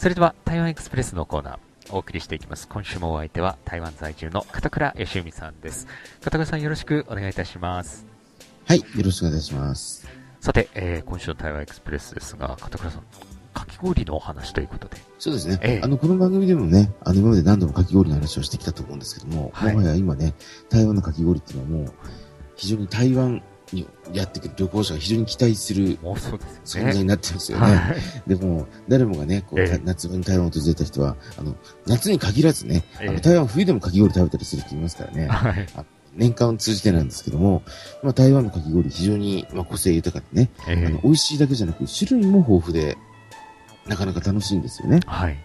それでは台湾エクスプレスのコーナーお送りしていきます。今週もお相手は台湾在住の片倉義文さんです。片倉さんよろしくお願いいたします。はいよろしくお願いします。さて、えー、今週の台湾エクスプレスですが片倉さんかき氷のお話ということで。そうですね。ええ、あの、この番組でもね、あの、今まで何度もかき氷の話をしてきたと思うんですけども、はい、もはや今ね、台湾のかき氷っていうのはもう、非常に台湾にやってくる旅行者が非常に期待する存在になってますよね。はい、でも、誰もがね、こう、ええ、夏分台湾を訪れた人は、あの、夏に限らずね、え、あの台湾冬でもかき氷食べたりするって言いますからね。はい、年間を通じてなんですけども、まあ、台湾のかき氷非常に、まあ、個性豊かでね、あの美味しいだけじゃなく種類も豊富で、なかなか楽しいんですよね。はい。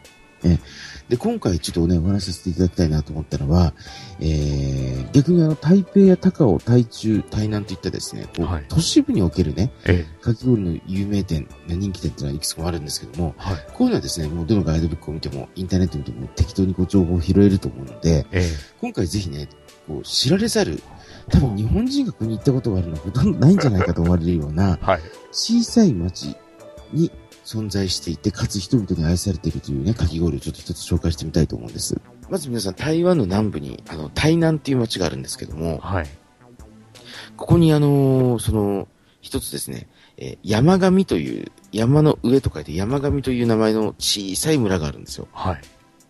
えで、今回ちょっとね、お話しさせていただきたいなと思ったのは、えー、逆にあの、台北や高尾、台中、台南といったですね、こう、はい、都市部におけるね、ええ、かき氷の有名店、人気店っていうのはいくつもあるんですけども、はい、こういうのはですね、もうどのガイドブックを見ても、インターネット見ても適当にご情報を拾えると思うので、ええ、今回ぜひね、こう、知られざる、多分日本人がここに行ったことがあるのはほとんどないんじゃないかと思われるような、はい、小さい町に存在していて、かつ人々に愛されているというね、かき氷をちょっと一つ紹介してみたいと思うんです。まず皆さん、台湾の南部に、あの、台南っていう街があるんですけども、はい。ここにあのー、その、一つですね、えー、山上という、山の上と書いて山上という名前の小さい村があるんですよ。はい。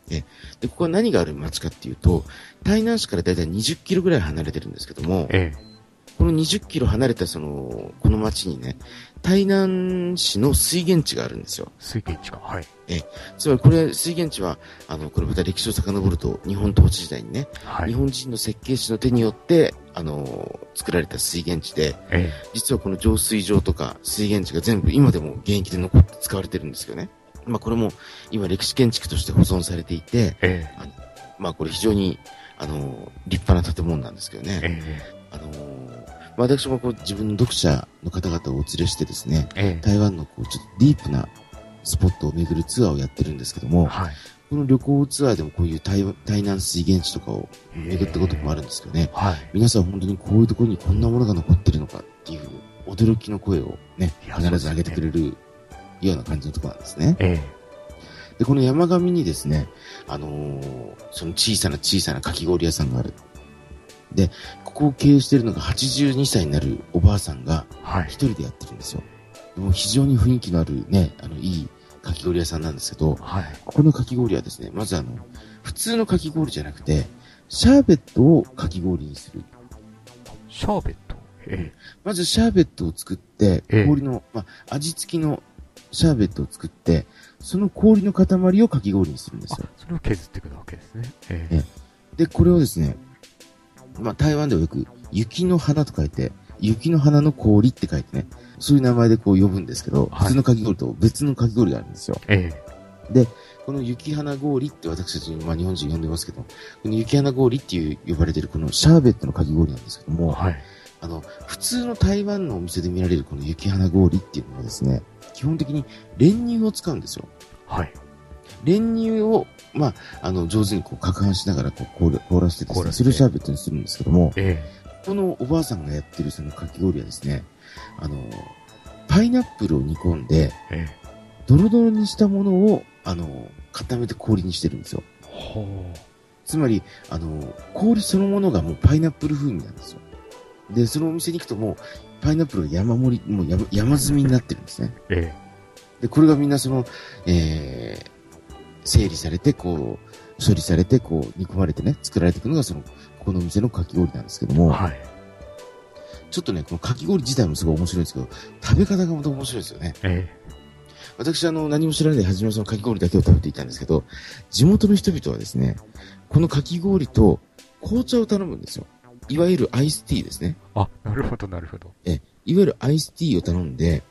で、でここは何がある町かっていうと、台南市からだいたい20キロぐらい離れてるんですけども、ええ、この20キロ離れたその、この町にね、台南市の水源地があるんですよ。水源地か。はい。え、つまりこれ、水源地は、あの、これまた歴史を遡ると、日本統治時代にね、はい、日本人の設計士の手によって、あの、作られた水源地で、ええ、実はこの浄水場とか水源地が全部今でも現役で残って使われてるんですよね。まあこれも今歴史建築として保存されていて、ええ、あのまあこれ非常に、あの、立派な建物なんですけどね。ええ、あの私もこう自分の読者の方々をお連れしてですね、ええ、台湾のこうちょっとディープなスポットを巡るツアーをやってるんですけども、はい、この旅行ツアーでもこういう台台南水源地とかを巡ったこともあるんですけどね、はい、皆さん本当にこういうところにこんなものが残ってるのかっていう驚きの声をね、必ず上げてくれるような感じのところなんですね。え。で、この山上にですね、あのー、その小さな小さなかき氷屋さんがある。で、ここを経営しているのが82歳になるおばあさんが、一人でやってるんですよ。はい、もう非常に雰囲気のあるね、あの、いいかき氷屋さんなんですけど、はい、ここのかき氷はですね、まずあの、普通のかき氷じゃなくて、シャーベットをかき氷にする。シャーベット？ええ、まずシャーベットを作って、氷の、まあ、味付きのシャーベットを作って、その氷の塊をかき氷にするんですよ。それを削っていくわけですね。ええで、これをですね、まあ、台湾ではよく、雪の花と書いて、雪の花の氷って書いてね、そういう名前でこう呼ぶんですけど、はい、普通のかき氷と別のかき氷があるんですよ。ええ、で、この雪花氷って私たち、まあ、日本人呼んでますけど、この雪花氷っていう呼ばれてるこのシャーベットのかき氷なんですけども、はい、あの、普通の台湾のお店で見られるこの雪花氷っていうのはですね、基本的に練乳を使うんですよ。はい。練乳をまあ、あの、上手にこう、攪拌しながらこう凍凍らせてですね、それをシャーベットにするんですけども、ええ、このおばあさんがやってるそのかき氷はですね、あの、パイナップルを煮込んで、ええ、ドロドロにしたものを、あの、固めて氷にしてるんですよ。つまり、あの、氷そのものがもうパイナップル風味なんですよ。で、そのお店に行くともう、パイナップルが山盛り、もう山山積みになってるんですね。ええ。で、これがみんなその、えー、整理されて、こう、処理されて、こう、煮込まれてね、作られていくのが、その、この店のかき氷なんですけども、はい。ちょっとね、このかき氷自体もすごい面白いんですけど、食べ方がまた面白いですよね。ええ私、あの、何も知らないで、はじめそのかき氷だけを食べていたんですけど、地元の人々はですね、このかき氷と紅茶を頼むんですよ。いわゆるアイスティーですね。あ、なるほど、なるほど。え、いわゆるアイスティーを頼んで、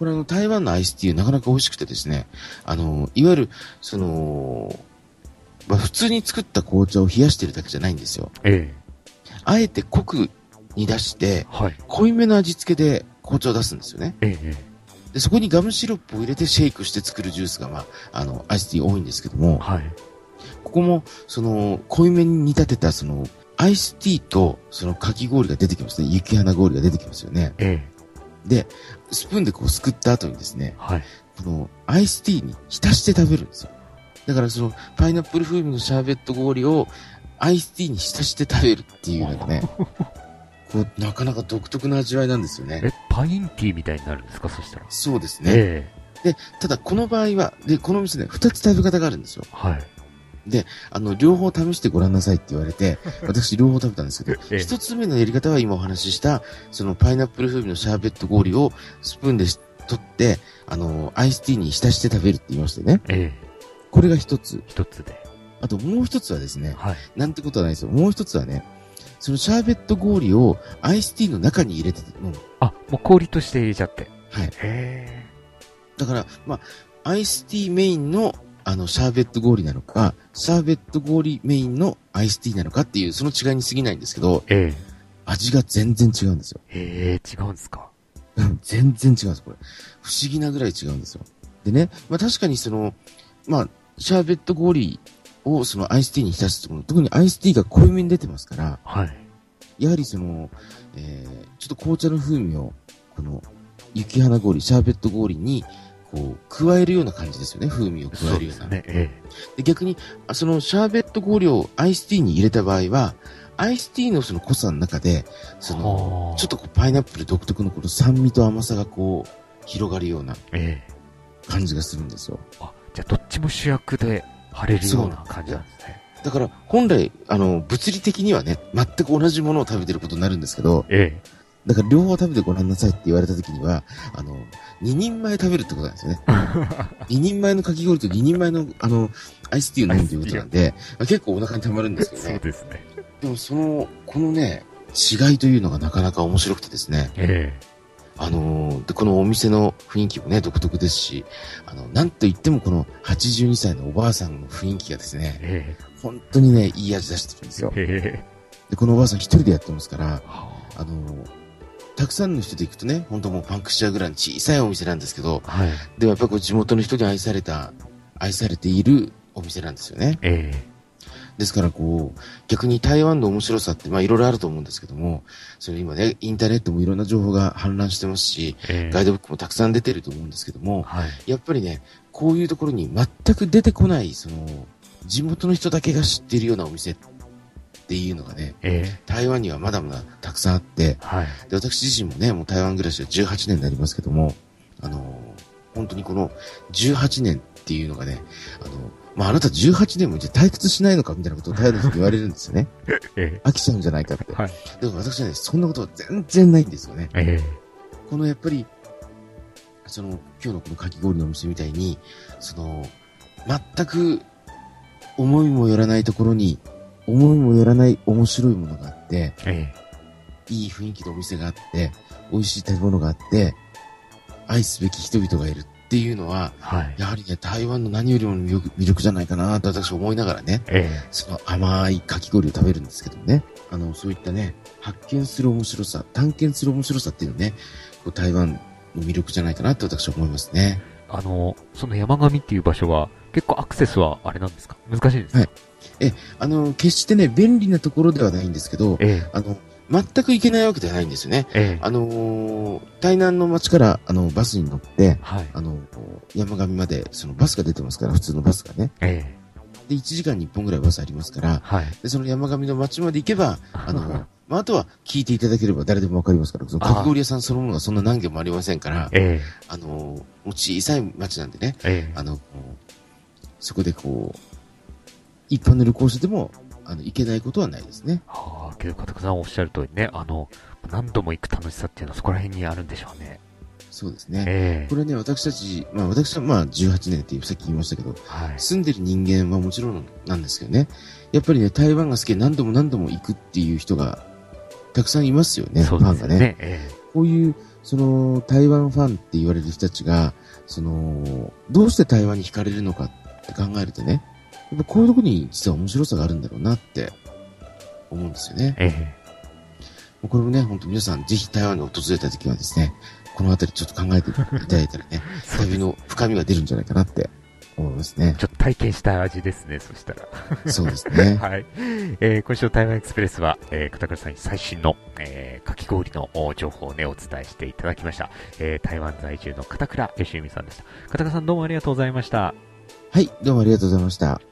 これあの、台湾のアイスティーなかなか美味しくてですね、あの、いわゆる、その、まあ、普通に作った紅茶を冷やしてるだけじゃないんですよ。ええ。あえて濃くに出して、はい、濃いめの味付けで紅茶を出すんですよね。ええ。で、そこにガムシロップを入れてシェイクして作るジュースが、まあ、あの、アイスティー多いんですけども、はい。ここも、その、濃いめに煮立てた、その、アイスティーと、そのかき氷が出てきますね。雪花氷が出てきますよね。ええ。で、スプーンでこうすくった後にですね、はい。このアイスティーに浸して食べるんですよ。だからそのパイナップル風味のシャーベット氷をアイスティーに浸して食べるっていうのがね、こう、なかなか独特な味わいなんですよね。え、パインティーみたいになるんですか？そしたら。そうですね。えで、ただこの場合は、で、この店ね、二つ食べ方があるんですよ。えはい。あの、両方試してごらんなさいって言われて、私両方食べたんですけど、ええ一つ目のやり方は今お話しした、そのパイナップル風味のシャーベット氷をスプーンでし取って、あの、アイスティーに浸して食べるって言いましてね。ええこれが一つ。一つで。あともう一つはですね、はい。なんてことはないですよ。もう一つはね、そのシャーベット氷をアイスティーの中に入れて飲む。あ、もう氷として入れちゃって。はい。へだから、まあ、アイスティーメインの、あの、シャーベット氷なのか、シャーベット氷メインのアイスティーなのかっていう、その違いに過ぎないんですけど、え。え味が全然違うんですよ。え。へえ、違うんですか？全然違うんです、これ。不思議なぐらい違うんですよ。でね、まあ確かにその、まあ、シャーベット氷をそのアイスティーに浸すところ、特にアイスティーが濃いめに出てますから、はい。やはりその、えー、ちょっと紅茶の風味を、この、雪花氷、シャーベット氷に、こう、加えるような感じですよね、風味を加そえるような。うね。えで逆に、あそのシャーベット氷をアイスティーに入れた場合は、アイスティーのその濃さの中で、え。その、はあちょっとこうパイナップル独特のこの酸味と甘さがこう、広がるようなええ。感じがするんですよ。あ、じゃあどっちも主役で晴れるような感じなんですね。だから、本来、あの、物理的にはね、全く同じものを食べてることになるんですけど、えだから両方食べてごらんなさいって言われた時には、あの、2人前食べるってことなんですよね。2人前のかき氷と2人前の、あの、アイスティーを飲むということなんで、結構お腹に溜まるんですえ。けどそうね。ですね。でもその、このね、違いというのがなかなか面白くてですね、えあのーで、このお店の雰囲気もね、独特ですし、あの、なんと言ってもこの82歳のおばあさんの雰囲気がですね、え。え本当にね、いい味出してるんですよ。え。えで、このおばあさん一人でやってますから、あのーたくさんの人で行くとね、本当もうパンクしちゃうぐらいの小さいお店なんですけど、あ。はい。でもやっぱこう地元の人に愛された、愛されているお店なんですよね。ええ。ですからこう、逆に台湾の面白さって、まあいろいろあると思うんですけども、それ今ね、インターネットもいろんな情報が氾濫してますし、ええ。ガイドブックもたくさん出てると思うんですけども、はい。やっぱりね、こういうところに全く出てこない、その、地元の人だけが知っているようなお店っていうのがね、ええ。台湾にはまだまだたくさんあって、はい。で私自身もね、もう台湾暮らしは18年になりますけども、あの本当にこの18年っていうのがね、あの、まあ、あなた18年もじゃ退屈しないのかみたいなことを台湾の人に言われるんですよね。え飽きちゃうんじゃないかって。え。はい。でも私はね、そんなことは全然ないんですよね。えこのやっぱり、その、今日のこのかき氷のお店みたいに、その、全く思いもよらないところに、思いもよらない面白いものがあって、え。えいい雰囲気のお店があって、美味しい食べ物があって、愛すべき人々がいるっていうのは、え。はい。やはりね、台湾の何よりも魅力じゃないかなと私思いながらね、えその甘いかき氷を食べるんですけどね。あの、そういったね、発見する面白さ、探検する面白さっていうのね、こう台湾の魅力じゃないかなと私は思いますね。え。あの、その山上っていう場所は、結構アクセスはあれなんですか？難しいですか？はいあの、決してね、便利なところではないんですけど、ええ。あの、全く行けないわけではないんですよね。ええ。あのー台南の町から、あの、バスに乗って、はい。あの、山上まで、そのバスが出てますから、普通のバスがね。ええ。で、1時間に1本ぐらいバスありますから、はい。で、その山上の町まで行けば、あの、まあ、あとは聞いていただければ誰でもわかりますから、そのかき氷屋さんそのものがそんな何軒もありませんから、えあの、もう小さい町なんでね、え。ええ。あの、そこでこう、一般の旅行者でも、あの、行けないことはないですね。はあ、けど、かたくさんおっしゃる通りね、あの、何度も行く楽しさっていうのはそこら辺にあるんでしょうね。そうですね。ええこれね、私たち、まあ私はまあ18年ってさっき言いましたけど、はい。住んでる人間はもちろんなんですけどね、やっぱりね、台湾が好きで何度も何度も行くっていう人がたくさんいますよね、フそうァンがね。えこういう、その、台湾ファンって言われる人たちが、その、どうして台湾に惹かれるのかって考えるとね、やっぱこういうところに実は面白さがあるんだろうなって思うんですよね。え。えこれもね、本当皆さんぜひ台湾に訪れた時はですね、このあたりちょっと考えていただいたらね、旅の深みが出るんじゃないかなって思いますね。ちょっと体験した味ですね、そしたら。そうですね。はい。えー、今週の台湾エクスプレスは、えー、片倉さんに最新の、えー、かき氷の情報をね、お伝えしていただきました。えー、台湾在住の片倉義美さんでした。片倉さんどうもありがとうございました。はい、どうもありがとうございました。